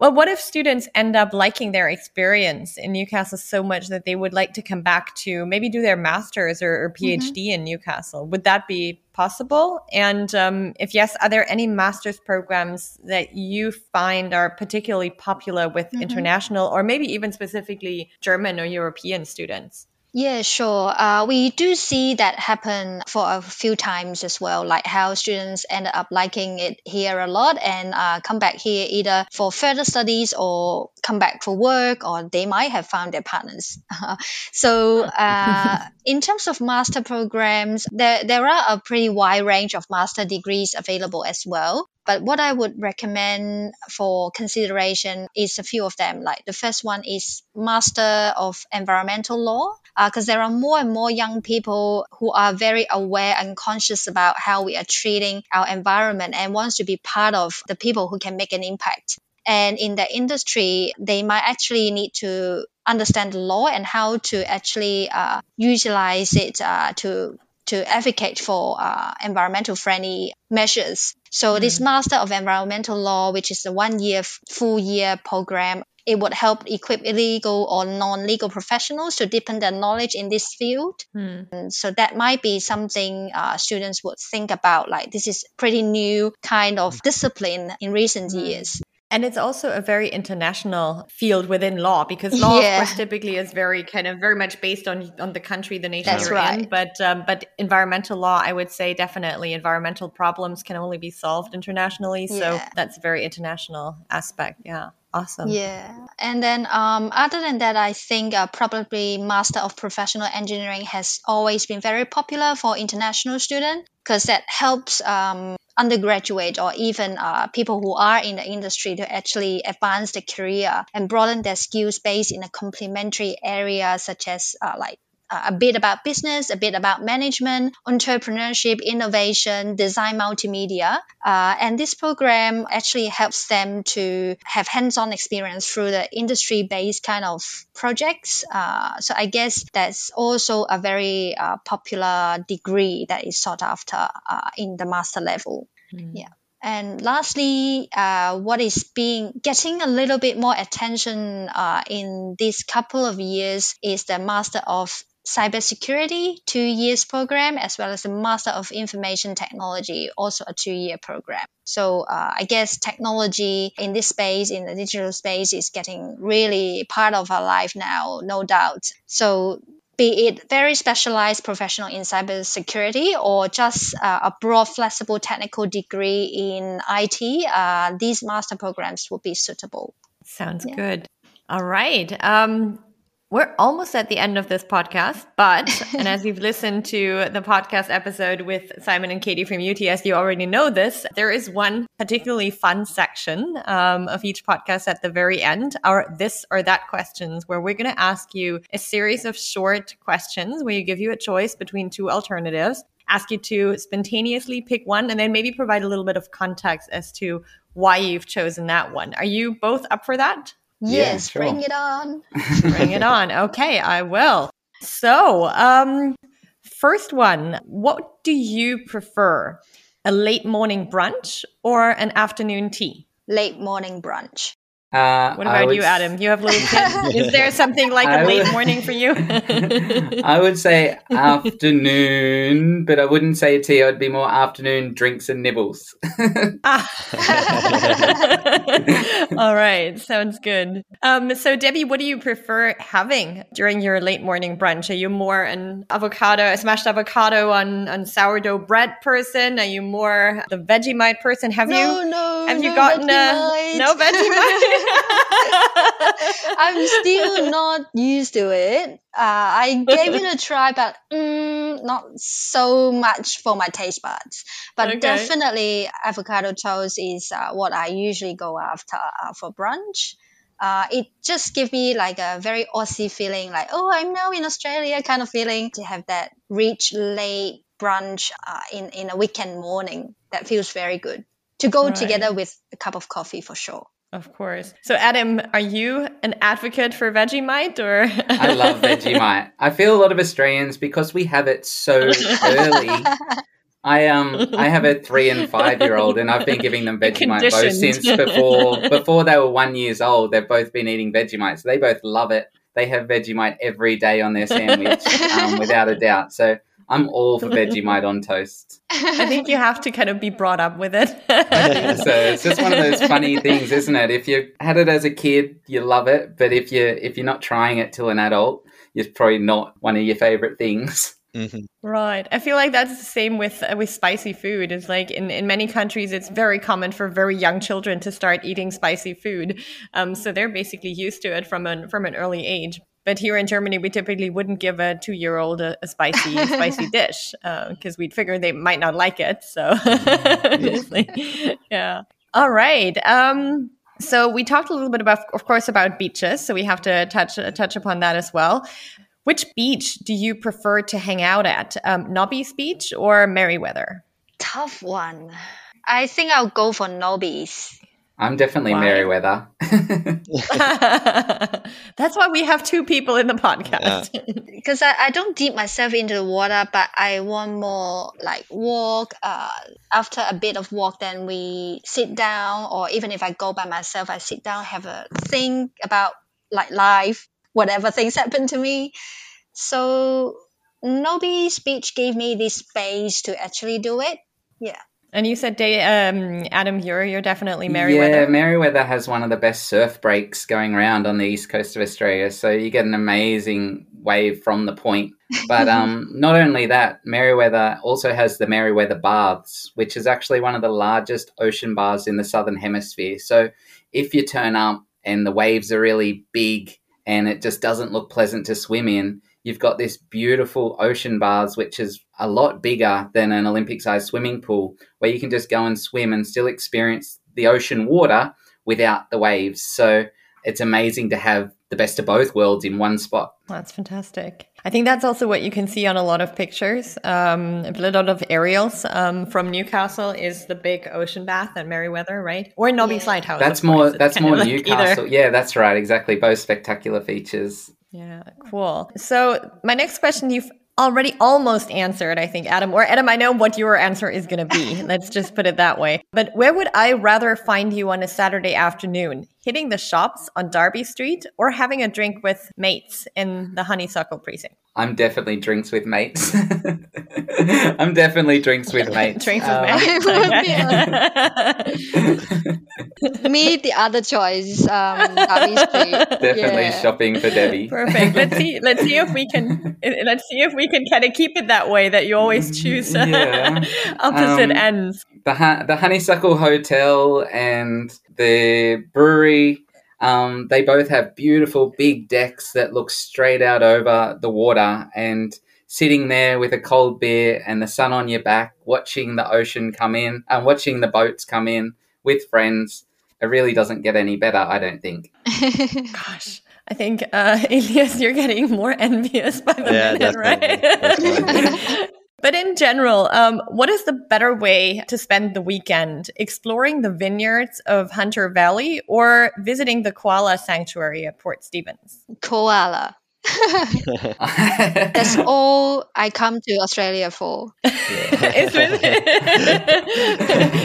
Well, what if students end up liking their experience in Newcastle so much that they would like to come back to maybe do their master's or, or PhD in Newcastle? Would that be possible? And um, if yes, are there any master's programs that you find are particularly popular with Mhm. international or maybe even specifically German or European students? Yeah, sure. Uh, we do see that happen for a few times as well, like how students end up liking it here a lot and uh, come back here either for further studies or come back for work, or they might have found their partners. so, uh, in terms of master programs, there, there are a pretty wide range of master degrees available as well. But what I would recommend for consideration is a few of them. Like the first one is Master of Environmental Law, because there are more and more young people who are very aware and conscious about how we are treating our environment and wants to be part of the people who can make an impact. And in the industry, they might actually need to understand the law and how to actually uh, utilize it uh, to to advocate for uh, environmental friendly measures. So this Master of Environmental Law, which is a one year full year program, it would help equip illegal or non-legal professionals to deepen their knowledge in this field. Hmm. And so that might be something uh, students would think about. Like this is pretty new kind of discipline in recent years. And it's also a very international field within law because law, Yeah. of course, typically is very kind of very much based on on the country, the nation That's you're in. But um, but environmental law, I would say definitely environmental problems can only be solved internationally. So Yeah. that's a very international aspect. Yeah. Awesome. Yeah. And then, um, other than that, I think uh, probably Master of Professional Engineering has always been very popular for international students because that helps um, undergraduate or even uh, people who are in the industry to actually advance their career and broaden their skills base in a complementary area such as uh, like a bit about business, a bit about management, entrepreneurship, innovation, design multimedia. Uh, and this program actually helps them to have hands on experience through the industry based kind of projects. Uh, so I guess that's also a very uh, popular degree that is sought after uh, in the master level. Mm. Yeah. And lastly, uh, what is being getting a little bit more attention uh, in these couple of years is the Master of cybersecurity two years program as well as the master of information technology also a two year program so uh, i guess technology in this space in the digital space is getting really part of our life now no doubt so be it very specialized professional in cybersecurity or just uh, a broad flexible technical degree in IT, uh, these master programs will be suitable. Sounds yeah. good. All right. Um, we're almost at the end of this podcast, but, and as you've listened to the podcast episode with Simon and Katie from UTS, you already know this. There is one particularly fun section um, of each podcast at the very end, our this or that questions, where we're going to ask you a series of short questions where you give you a choice between two alternatives, ask you to spontaneously pick one, and then maybe provide a little bit of context as to why you've chosen that one. Are you both up for that? Yes, yeah, sure. bring it on. bring it on. Okay, I will. So, um, first one, what do you prefer? A late morning brunch or an afternoon tea? Late morning brunch. Uh, what about you, Adam? You have little kids. Is there something like a late morning for you? I would say afternoon, but I wouldn't say tea. I'd be more afternoon drinks and nibbles. ah. All right, sounds good. Um, so, Debbie, what do you prefer having during your late morning brunch? Are you more an avocado, a smashed avocado on, on sourdough bread person? Are you more the Vegemite person? Have no, you no, have no you gotten Vegemite. a no Vegemite? I'm still not used to it. Uh, I gave it a try, but mm, not so much for my taste buds. But okay. definitely, avocado toast is uh, what I usually go after uh, for brunch. Uh, it just gives me like a very Aussie feeling, like oh, I'm now in Australia kind of feeling. To have that rich late brunch uh, in in a weekend morning, that feels very good. To go right. together with a cup of coffee for sure. Of course. So, Adam, are you an advocate for Vegemite or? I love Vegemite. I feel a lot of Australians because we have it so early. I um I have a three and five year old, and I've been giving them Vegemite both since before before they were one years old. They've both been eating Vegemite, so they both love it. They have Vegemite every day on their sandwich, um, without a doubt. So I'm all for Vegemite on toast. I think you have to kind of be brought up with it. so it's just one of those funny things, isn't it? If you had it as a kid, you love it, but if you if you're not trying it till an adult, it's probably not one of your favorite things. Mm-hmm. Right. I feel like that's the same with uh, with spicy food. It's like in, in many countries, it's very common for very young children to start eating spicy food. Um, so they're basically used to it from an from an early age. But here in Germany, we typically wouldn't give a two year old a, a, spicy spicy dish because uh, we'd figure they might not like it. So, yeah. All right. Um, so we talked a little bit about, of course, about beaches. So we have to touch touch upon that as well. Which beach do you prefer to hang out at? Um, Nobby's Beach or Merewether? Tough one. I think I'll go for Nobby's. I'm definitely why? Merewether. That's why we have two people in the podcast. Because yeah. I, I don't dip myself into the water, but I want more like walk. Uh, after a bit of walk, then we sit down, or even if I go by myself, I sit down, have a think about like life, whatever things happen to me. So Nobby's beach gave me this space to actually do it. Yeah. And you said, um, Adam, you're you're definitely Merewether. Yeah, Merewether has one of the best surf breaks going around on the east coast of Australia. So you get an amazing wave from the point. But um, not only that, Merewether also has the Merewether Baths, which is actually one of the largest ocean baths in the southern hemisphere. So if you turn up and the waves are really big and it just doesn't look pleasant to swim in, you've got this beautiful ocean bars, which is a lot bigger than an Olympic sized swimming pool, where you can just go and swim and still experience the ocean water without the waves. So it's amazing to have the best of both worlds in one spot. That's fantastic. I think that's also what you can see on a lot of pictures. Um, a lot of aerials um, from Newcastle is the big ocean bath at Merewether, right? Or Nobby's yeah. Lighthouse. That's more. That's more like Newcastle. Either. Yeah, that's right. Exactly. Both spectacular features. Yeah, cool. So my next question, you've already almost answered, I think, Adam. Or Adam, I know what your answer is going to be. Let's just put it that way. But where would I rather find you on a Saturday afternoon? Hitting the shops on Darby Street or having a drink with mates in the Honeysuckle precinct? I'm definitely drinks with mates. I'm definitely drinks with mates. drinks with um, mates. Me, the other choice, um, Definitely yeah. shopping for Debbie. Perfect. Let's see. Let's see if we can. Let's see if we can kind of keep it that way. That you always choose yeah. opposite um, ends. The the Honeysuckle Hotel and the brewery um, they both have beautiful big decks that look straight out over the water and sitting there with a cold beer and the sun on your back, watching the ocean come in and watching the boats come in with friends. It really doesn't get any better, I don't think. Gosh. I think, uh, Elias, you're getting more envious by the yeah, minute, right? But in general, um, what is the better way to spend the weekend? Exploring the vineyards of Hunter Valley or visiting the koala sanctuary at Port Stephens? Koala. That's all I come to Australia for. is,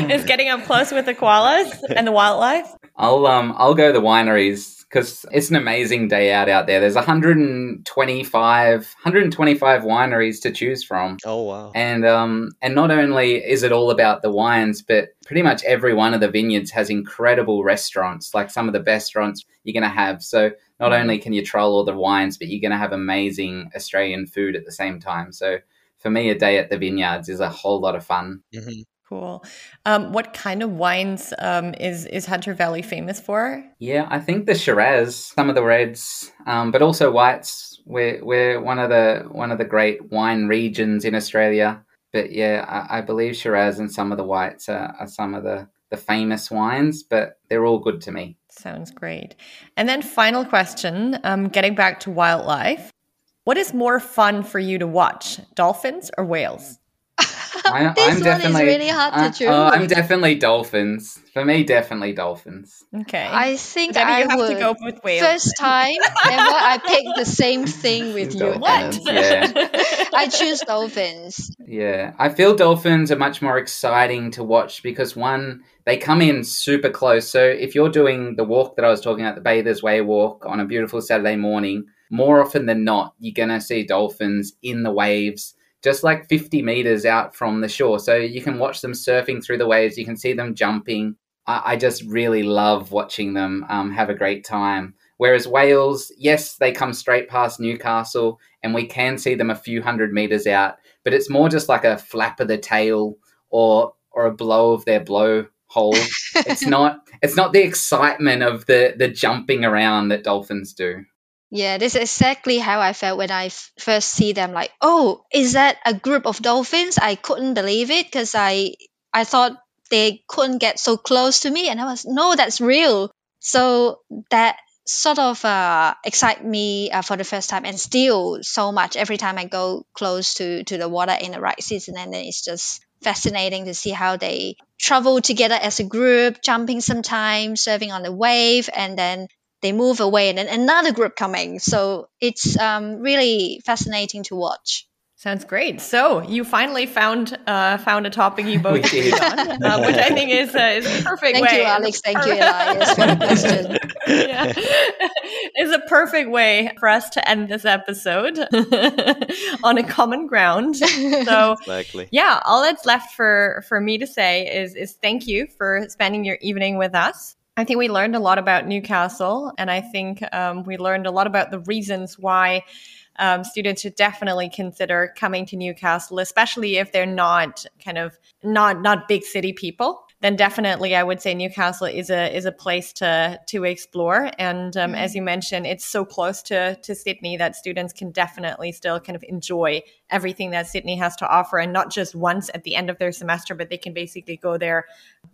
is getting up close with the koalas and the wildlife? I'll um I'll go the wineries because it's an amazing day out out there. There's 125 125 wineries to choose from. Oh wow! And um and not only is it all about the wines, but pretty much every one of the vineyards has incredible restaurants, like some of the best restaurants you're going to have. So not mm. only can you try all the wines, but you're going to have amazing Australian food at the same time. So for me, a day at the vineyards is a whole lot of fun. Mm-hmm. Cool. Um, what kind of wines um, is is Hunter Valley famous for? Yeah, I think the Shiraz, some of the reds, um, but also whites. We're we're one of the one of the great wine regions in Australia. But yeah, I, I believe Shiraz and some of the whites are, are some of the the famous wines. But they're all good to me. Sounds great. And then final question, um, getting back to wildlife, what is more fun for you to watch, dolphins or whales? I, this I'm one is really hard to choose. Uh, I'm definitely dolphins. For me, definitely dolphins. Okay. I think I you have would. to go with whales. First time ever, I picked the same thing with you. What? Yeah. I choose dolphins. Yeah, I feel dolphins are much more exciting to watch because one, they come in super close. So if you're doing the walk that I was talking about, the Bathers Way walk on a beautiful Saturday morning, more often than not, you're gonna see dolphins in the waves just like 50 meters out from the shore. So you can watch them surfing through the waves, you can see them jumping. I, I just really love watching them um, have a great time. Whereas whales, yes, they come straight past Newcastle and we can see them a few hundred meters out, but it's more just like a flap of the tail or or a blow of their blow hole. it's not it's not the excitement of the the jumping around that dolphins do. Yeah, this is exactly how I felt when I first see them. Like, oh, is that a group of dolphins? I couldn't believe it because I I thought they couldn't get so close to me, and I was no, that's real. So that sort of uh, excite me uh, for the first time, and still so much every time I go close to to the water in the right season, and then it's just fascinating to see how they travel together as a group, jumping sometimes, surfing on the wave, and then they move away and then another group coming. So it's um, really fascinating to watch. Sounds great. So you finally found uh, found a topic you both agreed on, uh, which I think is uh, is a perfect Thank way. you, Alex. Thank you, Elias, for the question. yeah. It's a perfect way for us to end this episode on a common ground. So exactly. yeah, all that's left for for me to say is is thank you for spending your evening with us. I think we learned a lot about Newcastle, and I think um, we learned a lot about the reasons why um, students should definitely consider coming to Newcastle, especially if they're not kind of not not big city people then definitely I would say Newcastle is a is a place to to explore. And um, mm-hmm. as you mentioned, it's so close to to Sydney that students can definitely still kind of enjoy everything that Sydney has to offer, and not just once at the end of their semester, but they can basically go there,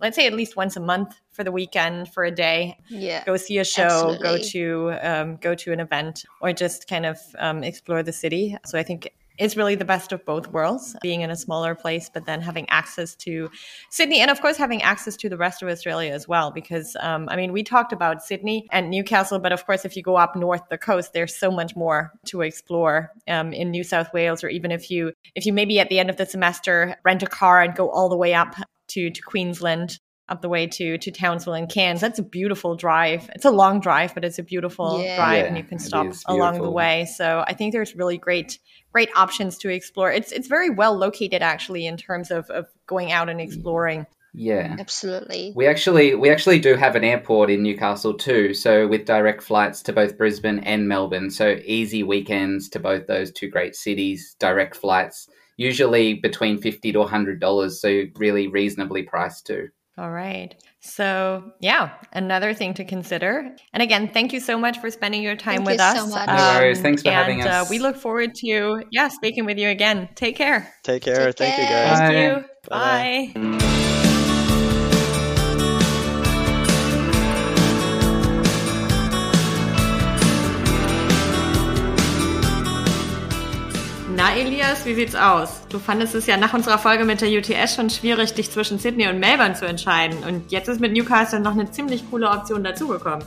let's say at least once a month for the weekend for a day. Yeah, go see a show, absolutely. go to um, go to an event, or just kind of um, explore the city. So I think it's really the best of both worlds being in a smaller place but then having access to sydney and of course having access to the rest of australia as well because um, i mean we talked about sydney and newcastle but of course if you go up north the coast there's so much more to explore um, in new south wales or even if you if you maybe at the end of the semester rent a car and go all the way up to, to queensland up the way to to Townsville and Cairns. That's a beautiful drive. It's a long drive, but it's a beautiful yeah. drive, yeah, and you can stop along the way. So I think there's really great great options to explore. It's it's very well located actually in terms of, of going out and mm. exploring. Yeah. Absolutely. We actually we actually do have an airport in Newcastle too, so with direct flights to both Brisbane and Melbourne. So easy weekends to both those two great cities, direct flights, usually between 50 to 100 dollars, so really reasonably priced too. All right. So, yeah, another thing to consider. And again, thank you so much for spending your time thank with you us. So much. Um, no worries. Thanks for and, having us. Uh, we look forward to, yeah, speaking with you again. Take care. Take care. Take thank care. you, guys. Thank you. Bye. Bye. Na, Elias, wie sieht's aus? Du fandest es ja nach unserer Folge mit der UTS schon schwierig, dich zwischen Sydney und Melbourne zu entscheiden. Und jetzt ist mit Newcastle noch eine ziemlich coole Option dazugekommen.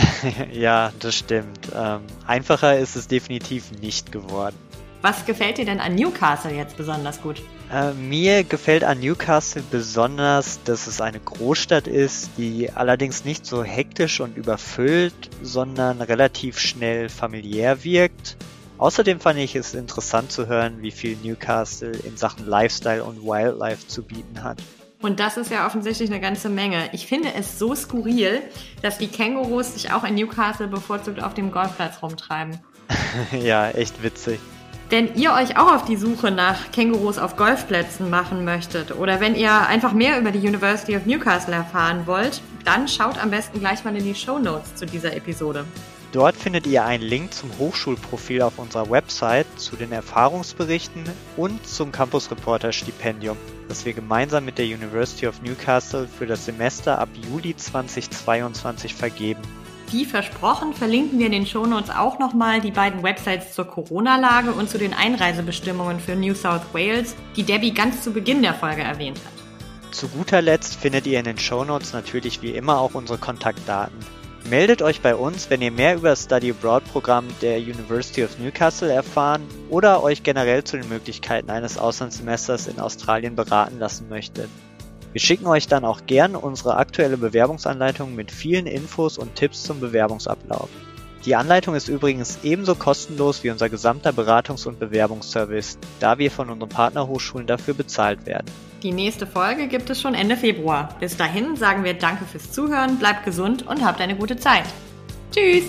ja, das stimmt. Ähm, einfacher ist es definitiv nicht geworden. Was gefällt dir denn an Newcastle jetzt besonders gut? Äh, mir gefällt an Newcastle besonders, dass es eine Großstadt ist, die allerdings nicht so hektisch und überfüllt, sondern relativ schnell familiär wirkt Außerdem fand ich es interessant zu hören, wie viel Newcastle in Sachen Lifestyle und Wildlife zu bieten hat. Und das ist ja offensichtlich eine ganze Menge. Ich finde es so skurril, dass die Kängurus sich auch in Newcastle bevorzugt auf dem Golfplatz rumtreiben. ja, echt witzig. Wenn ihr euch auch auf die Suche nach Kängurus auf Golfplätzen machen möchtet oder wenn ihr einfach mehr über die University of Newcastle erfahren wollt, dann schaut am besten gleich mal in die Show Notes zu dieser Episode. Dort findet ihr einen Link zum Hochschulprofil auf unserer Website, zu den Erfahrungsberichten und zum Campus Reporter Stipendium, das wir gemeinsam mit der University of Newcastle für das Semester ab Juli 2022 vergeben. Wie versprochen verlinken wir in den Shownotes auch nochmal die beiden Websites zur Corona-Lage und zu den Einreisebestimmungen für New South Wales, die Debbie ganz zu Beginn der Folge erwähnt hat. Zu guter Letzt findet ihr in den Shownotes natürlich wie immer auch unsere Kontaktdaten. Meldet euch bei uns, wenn ihr mehr über das Study Abroad Programm der University of Newcastle erfahren oder euch generell zu den Möglichkeiten eines Auslandssemesters in Australien beraten lassen möchtet. Wir schicken euch dann auch gern unsere aktuelle Bewerbungsanleitung mit vielen Infos und Tipps zum Bewerbungsablauf. Die Anleitung ist übrigens ebenso kostenlos wie unser gesamter Beratungs- und Bewerbungsservice, da wir von unseren Partnerhochschulen dafür bezahlt werden. Die nächste Folge gibt es schon Ende Februar. Bis dahin sagen wir Danke fürs Zuhören, bleibt gesund und habt eine gute Zeit. Tschüss!